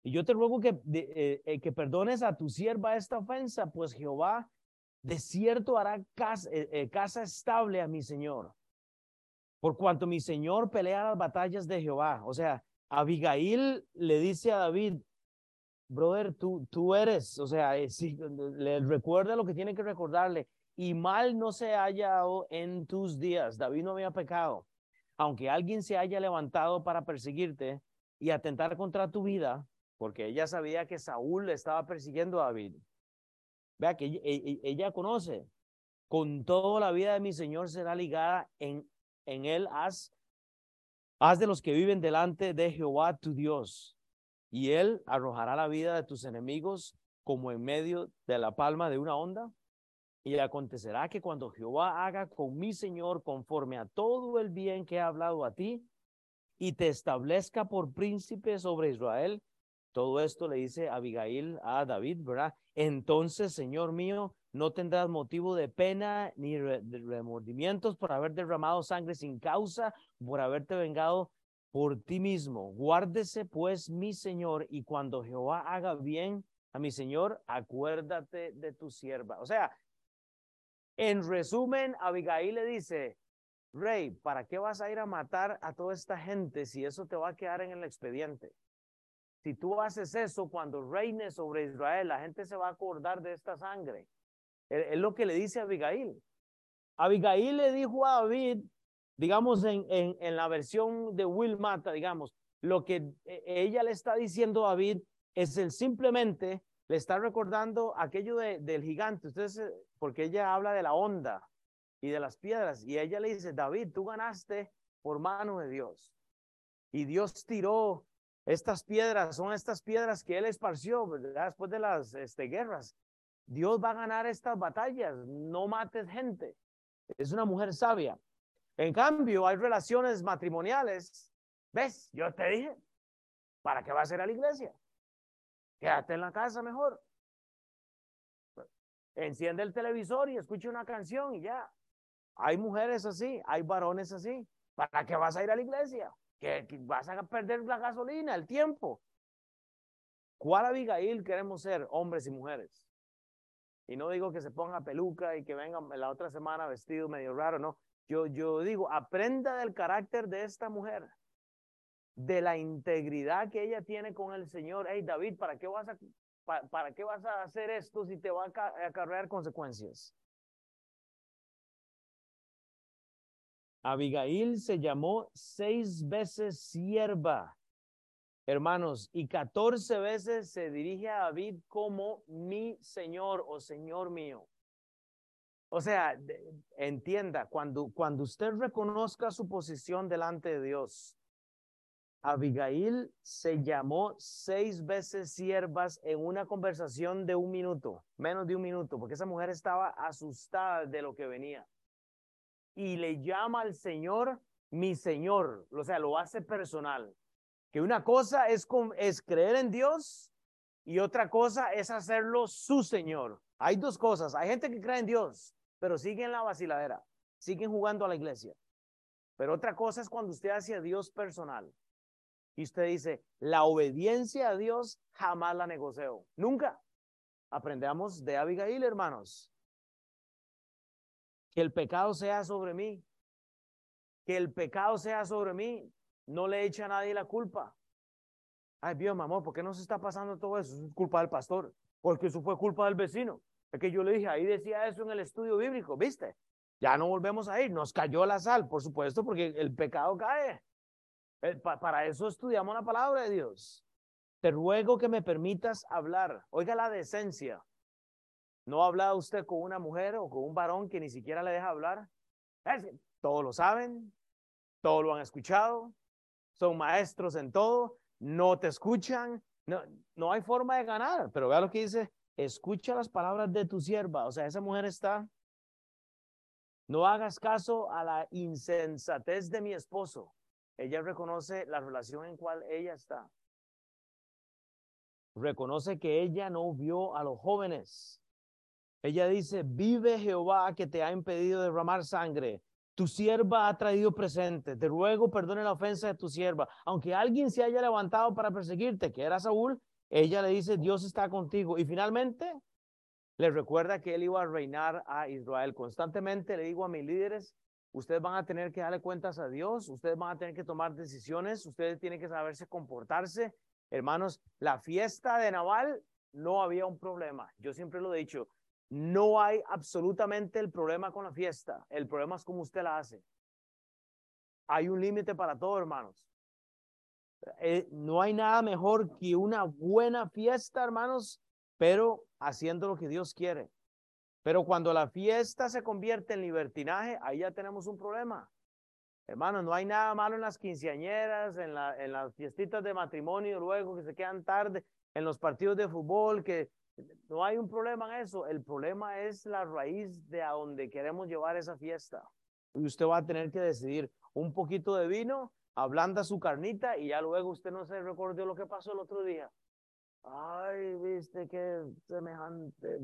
Y yo te ruego que, eh, eh, que perdones a tu sierva esta ofensa, pues Jehová de cierto hará casa, casa estable a mi Señor. Por cuanto mi Señor pelea las batallas de Jehová. O sea, Abigail le dice a David, brother, tú, tú eres, o sea, si, le recuerda lo que tiene que recordarle y mal no se haya en tus días. David no había pecado. Aunque alguien se haya levantado para perseguirte y atentar contra tu vida, porque ella sabía que Saúl estaba persiguiendo a David. Vea que ella, e, ella conoce, con toda la vida de mi Señor será ligada en, en él. Haz, haz de los que viven delante de Jehová tu Dios, y él arrojará la vida de tus enemigos como en medio de la palma de una onda. Y acontecerá que cuando Jehová haga con mi Señor conforme a todo el bien que ha hablado a ti, y te establezca por príncipe sobre Israel, todo esto le dice Abigail a David, ¿verdad? Entonces, Señor mío, no tendrás motivo de pena ni remordimientos por haber derramado sangre sin causa, por haberte vengado por ti mismo. Guárdese pues mi Señor, y cuando Jehová haga bien a mi Señor, acuérdate de tu sierva. O sea, en resumen, Abigail le dice, Rey, ¿para qué vas a ir a matar a toda esta gente si eso te va a quedar en el expediente? Si tú haces eso cuando reines sobre Israel, la gente se va a acordar de esta sangre. Es lo que le dice Abigail. Abigail le dijo a David, digamos en, en, en la versión de Will Mata, digamos, lo que e, ella le está diciendo a David es el simplemente le está recordando aquello de, del gigante. Ustedes, eh, porque ella habla de la onda y de las piedras. Y ella le dice, David, tú ganaste por mano de Dios. Y Dios tiró estas piedras, son estas piedras que él esparció después de las este, guerras. Dios va a ganar estas batallas, no mates gente. Es una mujer sabia. En cambio, hay relaciones matrimoniales. ¿Ves? Yo te dije, ¿para qué vas a ir a la iglesia? Quédate en la casa mejor. Enciende el televisor y escucha una canción y ya. Hay mujeres así, hay varones así. ¿Para qué vas a ir a la iglesia? Que, vas a perder la gasolina, el tiempo. ¿Cuál Abigail queremos ser, hombres y mujeres? Y no digo que se ponga peluca y que venga la otra semana vestido medio raro, no. Yo, yo digo, aprenda del carácter de esta mujer de la integridad que ella tiene con el Señor. Hey, David, ¿para qué vas a, para, qué vas a hacer esto si te va a acarrear consecuencias? Abigail se llamó seis veces sierva, hermanos, y catorce veces se dirige a David como mi Señor o Señor mío. O sea, entienda, cuando, cuando usted reconozca su posición delante de Dios, Abigail se llamó seis veces siervas en una conversación de un minuto, menos de un minuto, porque esa mujer estaba asustada de lo que venía. Y le llama al Señor mi Señor, o sea, lo hace personal. Que una cosa es, es creer en Dios y otra cosa es hacerlo su Señor. Hay dos cosas. Hay gente que cree en Dios, pero siguen la vaciladera, siguen jugando a la iglesia. Pero otra cosa es cuando usted hace a Dios personal. Y usted dice, la obediencia a Dios jamás la negocio. Nunca. Aprendamos de Abigail, hermanos. Que el pecado sea sobre mí. Que el pecado sea sobre mí. No le echa a nadie la culpa. Ay, Dios, mi amor, ¿por qué no se está pasando todo eso? Es culpa del pastor. Porque eso fue culpa del vecino. Es que yo le dije, ahí decía eso en el estudio bíblico, ¿viste? Ya no volvemos a ir. Nos cayó la sal, por supuesto, porque el pecado cae. Eh, para eso estudiamos la palabra de Dios. Te ruego que me permitas hablar. Oiga la decencia. ¿No ha hablado usted con una mujer o con un varón que ni siquiera le deja hablar? todos lo saben, todos lo han escuchado, son maestros en todo, no te escuchan, no, no hay forma de ganar. Pero vea lo que dice, escucha las palabras de tu sierva. O sea, esa mujer está No hagas caso a la insensatez de mi esposo. Ella reconoce la relación en cual ella está. Reconoce que ella no vio a los jóvenes. Ella dice, vive Jehová que te ha impedido derramar sangre. Tu sierva ha traído presente. Te ruego perdone la ofensa de tu sierva. Aunque alguien se haya levantado para perseguirte, que era Saúl, ella le dice, Dios está contigo. Y finalmente le recuerda que él iba a reinar a Israel. Constantemente le digo a mis líderes, ustedes van a tener que darle cuentas a Dios, ustedes van a tener que tomar decisiones, ustedes tienen que saberse comportarse. Hermanos, la fiesta de Naval no había un problema. Yo siempre lo he dicho, no hay absolutamente el problema con la fiesta. El problema es cómo usted la hace. Hay un límite para todo, hermanos. Eh, no hay nada mejor que una buena fiesta, hermanos, pero haciendo lo que Dios quiere. Pero cuando la fiesta se convierte en libertinaje, ahí ya tenemos un problema. Hermanos, no hay nada malo en las quinceañeras, en, la, en las fiestitas de matrimonio, luego que se quedan tarde, en los partidos de fútbol, que no hay un problema en eso. El problema es la raíz de a donde queremos llevar esa fiesta. Y usted va a tener que decidir un poquito de vino, ablanda su carnita y ya luego usted no se recordó lo que pasó el otro día. Ay, viste que semejante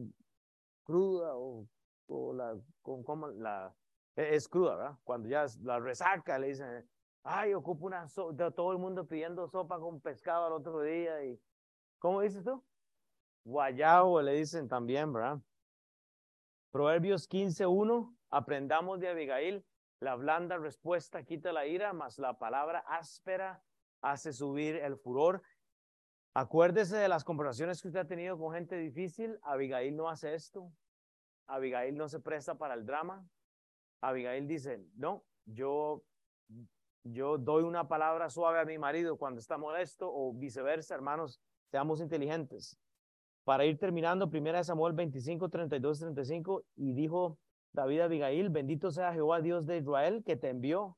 cruda o, o la, con, como la, e, es cruda, ¿verdad? Cuando ya la resaca, le dicen, ay, ocupo una sopa, todo el mundo pidiendo sopa con pescado al otro día y, ¿cómo dices tú? Guayabo le dicen también, ¿verdad? Proverbios 15.1, aprendamos de Abigail, la blanda respuesta quita la ira, mas la palabra áspera hace subir el furor. Acuérdese de las conversaciones que usted ha tenido con gente difícil. Abigail no hace esto. Abigail no se presta para el drama. Abigail dice, no, yo, yo doy una palabra suave a mi marido cuando está molesto o viceversa, hermanos, seamos inteligentes. Para ir terminando, primera Samuel 25, 32, 35, y dijo David a Abigail, bendito sea Jehová Dios de Israel que te envió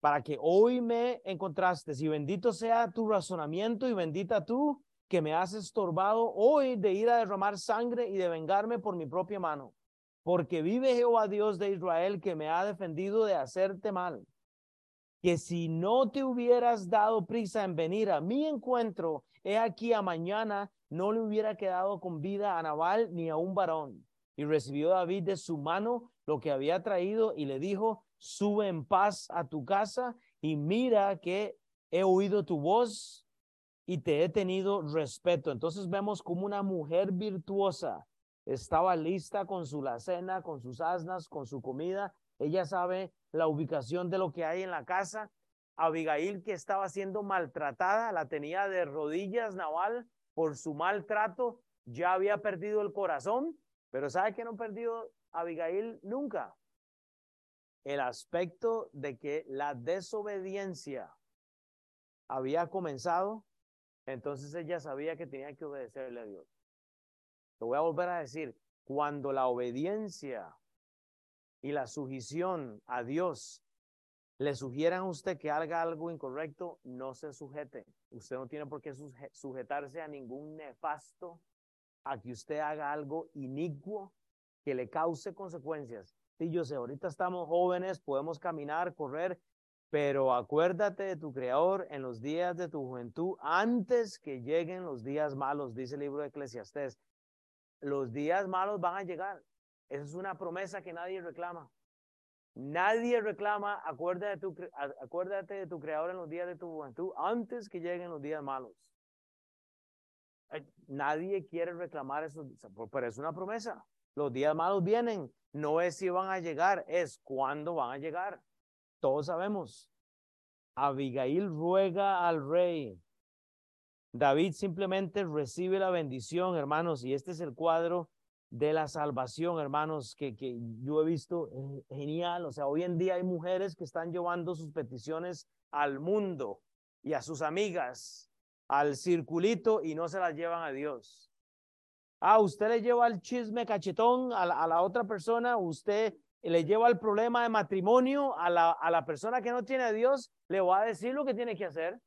para que hoy me encontraste. Y bendito sea tu razonamiento y bendita tú que me has estorbado hoy de ir a derramar sangre y de vengarme por mi propia mano. Porque vive Jehová Dios de Israel que me ha defendido de hacerte mal. Que si no te hubieras dado prisa en venir a mi encuentro, he aquí a mañana no le hubiera quedado con vida a Nabal ni a un varón. Y recibió David de su mano lo que había traído y le dijo, sube en paz a tu casa y mira que he oído tu voz y te he tenido respeto. Entonces vemos como una mujer virtuosa estaba lista con su lacena, con sus asnas, con su comida. Ella sabe la ubicación de lo que hay en la casa. Abigail, que estaba siendo maltratada, la tenía de rodillas Naval por su maltrato, ya había perdido el corazón, pero ¿sabe que no perdió Abigail nunca? el aspecto de que la desobediencia había comenzado, entonces ella sabía que tenía que obedecerle a Dios. Te voy a volver a decir, cuando la obediencia y la sujisión a Dios le sugieran a usted que haga algo incorrecto, no se sujete. Usted no tiene por qué sujetarse a ningún nefasto, a que usted haga algo inicuo que le cause consecuencias. Sí, yo sé, ahorita estamos jóvenes, podemos caminar, correr, pero acuérdate de tu Creador en los días de tu juventud, antes que lleguen los días malos, dice el libro de Eclesiastés. Los días malos van a llegar. Esa es una promesa que nadie reclama. Nadie reclama, acuérdate de, tu, acuérdate de tu Creador en los días de tu juventud, antes que lleguen los días malos. Nadie quiere reclamar eso, pero es una promesa. Los días malos vienen. No es si van a llegar, es cuándo van a llegar. Todos sabemos. Abigail ruega al rey. David simplemente recibe la bendición, hermanos, y este es el cuadro de la salvación, hermanos, que, que yo he visto eh, genial. O sea, hoy en día hay mujeres que están llevando sus peticiones al mundo y a sus amigas, al circulito, y no se las llevan a Dios. Ah, usted le lleva el chisme cachetón a la, otra persona, usted le lleva el problema de matrimonio a la, a la persona que no tiene a Dios, le va a decir lo que tiene que hacer.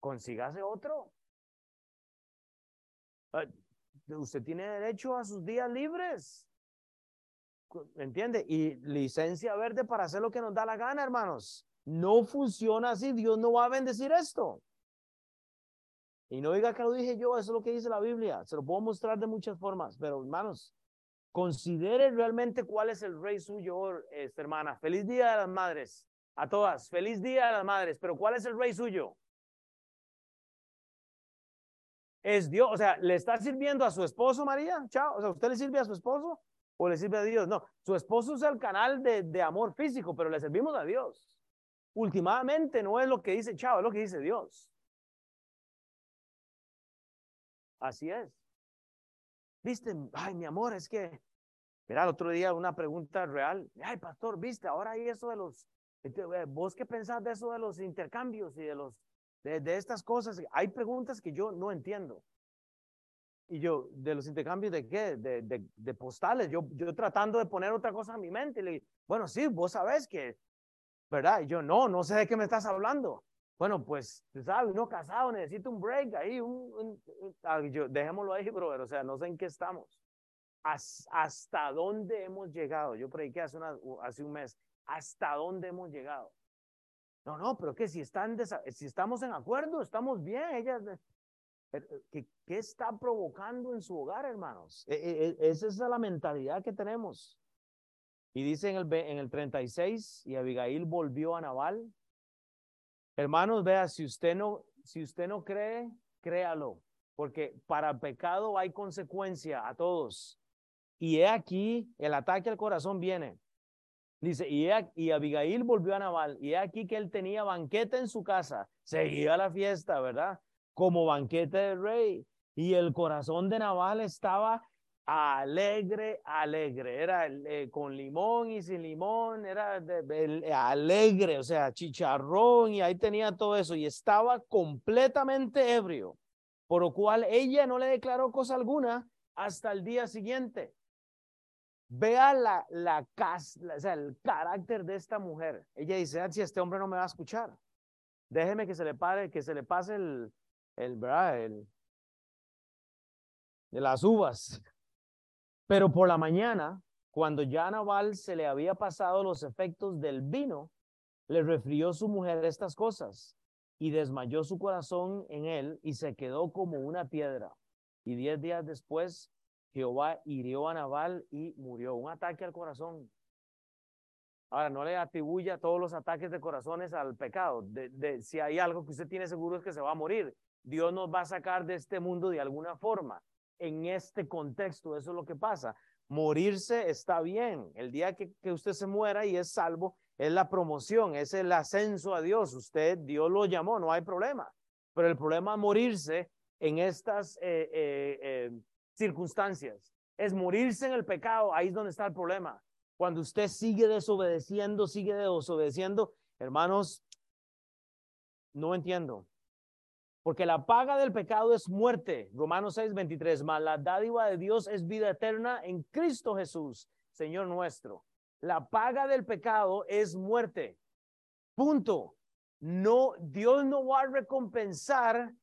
Consígase otro. Usted tiene derecho a sus días libres. ¿me entiende? Y licencia verde para hacer lo que nos da la gana, hermanos. No funciona así, Dios no va a bendecir esto. Y no diga que lo dije yo, eso es lo que dice la Biblia. Se lo puedo mostrar de muchas formas, pero hermanos, considere realmente cuál es el rey suyo, esta hermana. Feliz día de las madres. A todas, feliz día de las madres, pero ¿cuál es el rey suyo? Es Dios, o sea, ¿le está sirviendo a su esposo, María? Chao, o sea, ¿usted le sirve a su esposo o le sirve a Dios? No, su esposo es el canal de, de amor físico, pero le servimos a Dios. Últimamente no es lo que dice Chao, es lo que dice Dios. Así es. Viste, ay, mi amor, es que, mira, el otro día una pregunta real. Ay, pastor, viste, ahora hay eso de los, este, eh, vos qué pensás de eso de los intercambios y de los, de, de estas cosas. Hay preguntas que yo no entiendo. Y yo, ¿de los intercambios de qué? De, de, postales. Yo, yo tratando de poner otra cosa en mi mente. bueno, sí, vos sabés que, ¿verdad? Y yo, no, no sé de qué me estás hablando. Bueno, pues, tú sabes, uno casado necesita un break ahí, un, ah, yo, dejémoslo ahí, brother, o sea, no sé en qué estamos. ¿Hasta dónde hemos llegado? Yo prediqué hace, una, hace un mes, ¿hasta dónde hemos llegado? No, no, pero que si, están si estamos en acuerdo, estamos bien, ella, eh, ¿qué, ¿qué está provocando en su hogar, hermanos? E, e, e, esa es la mentalidad que tenemos. Y dice en el, en el 36, y Abigail volvió a Naval Hermanos, vea, si usted no, si usted no cree, créalo, porque para pecado hay consecuencia a todos. Y he aquí, el ataque al corazón viene. Dice, y, y Abigail volvió a Naval, y aquí que él tenía banquete en su casa, seguía la fiesta, ¿verdad? Como banquete del rey. Y el corazón de Naval estaba alegre, alegre, era eh, con limón y sin limón, era alegre, o sea, chicharrón y ahí tenía todo eso y estaba completamente ebrio, por lo cual ella no le declaró cosa alguna hasta el día siguiente. Vea la, la, o sea, el carácter de esta mujer. Ella dice, ah, si este hombre no me va a escuchar, déjeme que se le pare, que se le pase el, el. El, de las uvas. Pero por la mañana, cuando ya a Naval se le había pasado los efectos del vino, le refirió su mujer estas cosas y desmayó su corazón en él y se quedó como una piedra. Y diez días después, Jehová hirió a Naval y murió. Un ataque al corazón. Ahora, no le atribuya todos los ataques de corazones al pecado. De, si hay algo que usted tiene seguro es que se va a morir. Dios nos va a sacar de este mundo de alguna forma en este contexto. Eso es lo que pasa. Morirse está bien. El día que, usted se muera y es salvo, es la promoción, es el ascenso a Dios. Usted, Dios lo llamó, no hay problema. Pero el problema es morirse en estas eh, eh, eh, circunstancias. Es morirse en el pecado, ahí es donde está el problema. Cuando usted sigue desobedeciendo, sigue desobedeciendo, hermanos, no entiendo. Porque la paga del pecado es muerte. Romanos 6, 23. Mas la dádiva de Dios es vida eterna en Cristo Jesús, Señor nuestro. La paga del pecado es muerte. Punto. No, Dios no va a recompensar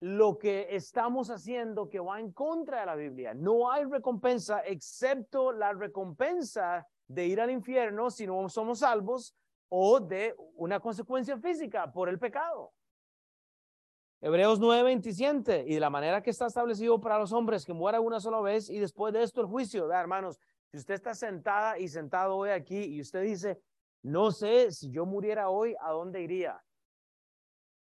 lo que estamos haciendo que va en contra de la Biblia. No hay recompensa excepto la recompensa de ir al infierno si no somos salvos o de una consecuencia física por el pecado. Hebreos 9:27, y de la manera que está establecido para los hombres que muera una sola vez y después de esto el juicio. Vea, hermanos, si usted está sentada y sentado hoy aquí y usted dice, no sé si yo muriera hoy, ¿a dónde iría?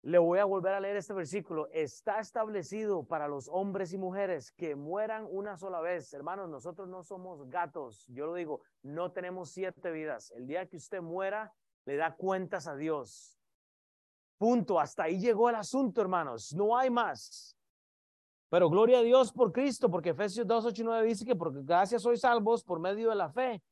Le voy a volver a leer este versículo. Está establecido para los hombres y mujeres que mueran una sola vez. Hermanos, nosotros no somos gatos. Yo lo digo, no tenemos siete vidas. El día que usted muera, le da cuentas a Dios. Punto, hasta ahí llegó el asunto, hermanos. No hay más. Pero gloria a Dios por Cristo, porque Efesios 2, 8 y 9 dice que porque gracias sois salvos por medio de la fe.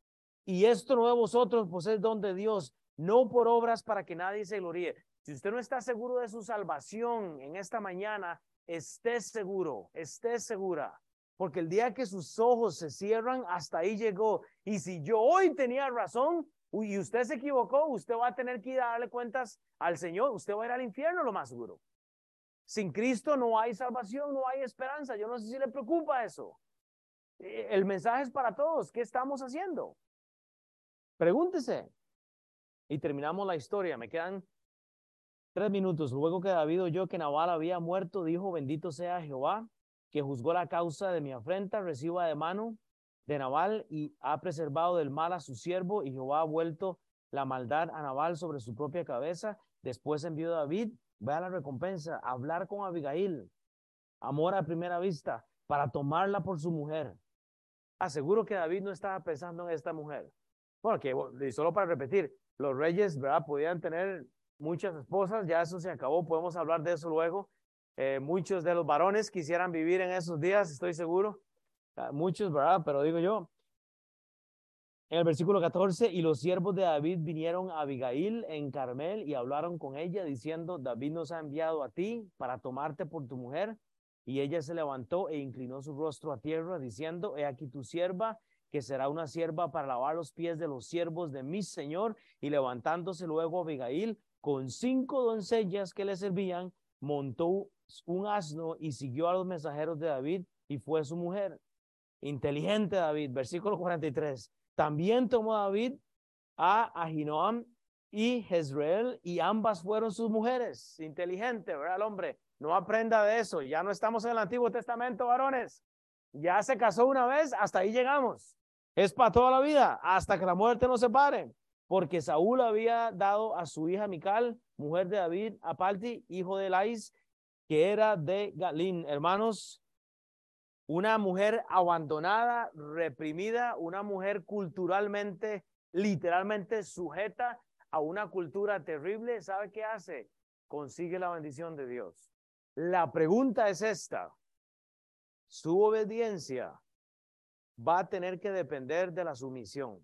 Y esto no de vosotros, pues es don de Dios, no por obras para que nadie se gloríe. Si usted no está seguro de su salvación en esta mañana, esté seguro, esté segura. Porque el día que sus ojos se cierran, hasta ahí llegó. Y si yo hoy tenía razón, y usted se equivocó, usted va a tener que ir a darle cuentas al Señor, usted va a ir al infierno lo más seguro. Sin Cristo no hay salvación, no hay esperanza. Yo no sé si le preocupa eso. Eh, el mensaje es para todos. ¿Qué estamos haciendo? Pregúntese. Y terminamos la historia. Me quedan tres minutos. Luego que David oyó que Nabal había muerto, dijo, bendito sea Jehová, que juzgó la causa de mi afrenta, reciba de mano de Nabal y ha preservado del mal a su siervo, y Jehová ha vuelto la maldad a Nabal sobre su propia cabeza. Después envió David, vea la recompensa, hablar con Abigail, amor a primera vista, para tomarla por su mujer. Aseguro que David no estaba pensando en esta mujer. Bueno, que y solo para repetir, los reyes, ¿verdad? Podían tener muchas esposas, ya eso se acabó, podemos hablar de eso luego. Eh, muchos de los varones quisieran vivir en esos días, estoy seguro. Ah, muchos, ¿verdad? Pero digo yo, en el versículo 14, y los siervos de David vinieron a Abigail en Carmel y hablaron con ella diciendo, David nos ha enviado a ti para tomarte por tu mujer. Y ella se levantó e inclinó su rostro a tierra diciendo, he aquí tu sierva, que será una sierva para lavar los pies de los siervos de mi señor. Y levantándose luego Abigail con cinco doncellas que le servían, montó un asno y siguió a los mensajeros de David y fue su mujer. Inteligente David, versículo 43. También tomó David a Ahinoam y Jezreel y ambas fueron sus mujeres. Inteligente, ¿verdad? El hombre, no aprenda de eso. Ya no estamos en el Antiguo Testamento, varones. Ya se casó una vez, hasta ahí llegamos. Es para toda la vida, hasta que la muerte nos separe. Porque Saúl había dado a su hija Mical, mujer de David, a Palti, hijo de Lais, que era de Galín. Hermanos, una mujer abandonada, reprimida, una mujer culturalmente, literalmente sujeta a una cultura terrible, ¿sabe qué hace? Consigue la bendición de Dios. La pregunta es esta. Su obediencia va a tener que depender de la sumisión.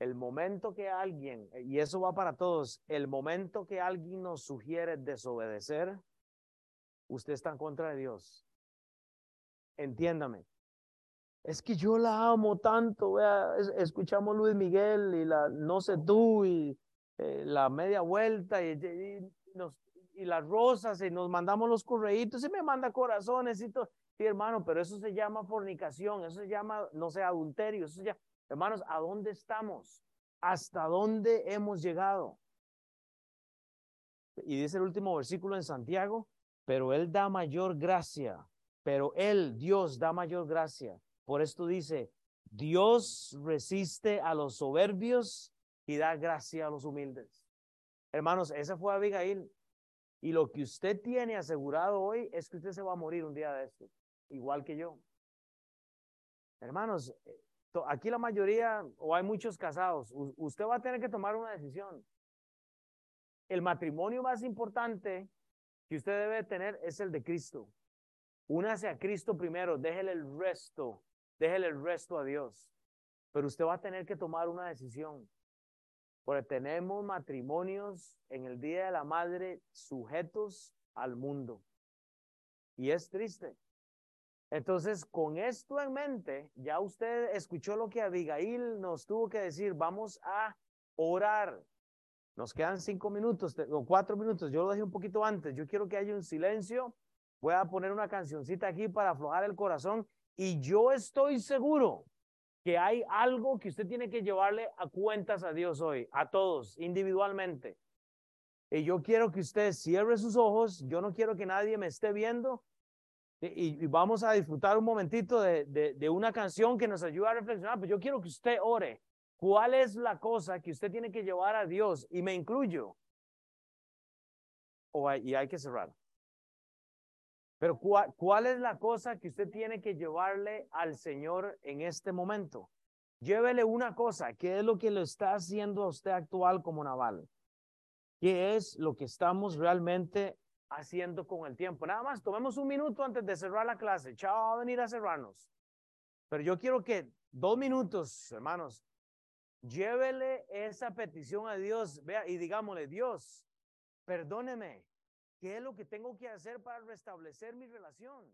El momento que alguien, y eso va para todos, el momento que alguien nos sugiere desobedecer, usted está en contra de Dios entiéndame. Es que yo la amo tanto, vea, escuchamos Luis Miguel y la no sé tú y eh, la media vuelta y, y, las rosas y nos mandamos los correitos y me manda corazones y todo. Sí, hermano, pero eso se llama fornicación, eso se llama, no sé, adulterio, eso se hermanos, ¿a dónde estamos? ¿Hasta dónde hemos llegado? Y dice el último versículo en Santiago, pero Él da mayor gracia pero Él, Dios, da mayor gracia. Por esto dice, Dios resiste a los soberbios y da gracia a los humildes. Hermanos, esa fue Abigail. Y lo que usted tiene asegurado hoy es que usted se va a morir un día de esto, igual que yo. Hermanos, aquí la mayoría, o hay muchos casados, usted va a tener que tomar una decisión. El matrimonio más importante que usted debe tener es el de Cristo. Únase a Cristo primero, déjele el resto, déjele el resto a Dios. Pero usted va a tener que tomar una decisión. Porque tenemos matrimonios en el Día de la Madre sujetos al mundo. Y es triste. Entonces, con esto en mente, ya usted escuchó lo que Abigail nos tuvo que decir. Vamos a orar. Nos quedan cinco minutos o cuatro minutos. Yo lo dejé un poquito antes. Yo quiero que haya un silencio Voy a poner una cancioncita aquí para aflojar el corazón y yo estoy seguro que hay algo que usted tiene que llevarle a cuentas a Dios hoy, a todos, individualmente. Y yo quiero que usted cierre sus ojos, yo no quiero que nadie me esté viendo y, vamos a disfrutar un momentito de, de, una canción que nos ayuda a reflexionar, pero yo quiero que usted ore. ¿Cuál es la cosa que usted tiene que llevar a Dios? Y me incluyo. O y hay que cerrar. Pero ¿cuál, es la cosa que usted tiene que llevarle al Señor en este momento? Llévele una cosa, ¿qué es lo que lo está haciendo a usted actual como Naval? ¿Qué es lo que estamos realmente haciendo con el tiempo? Nada más, tomemos un minuto antes de cerrar la clase. Chao, va a venir a cerrarnos. Pero yo quiero que dos minutos, hermanos, llévele esa petición a Dios, vea, y digámosle, Dios, perdóneme, ¿Qué es lo que tengo que hacer para restablecer mi relación?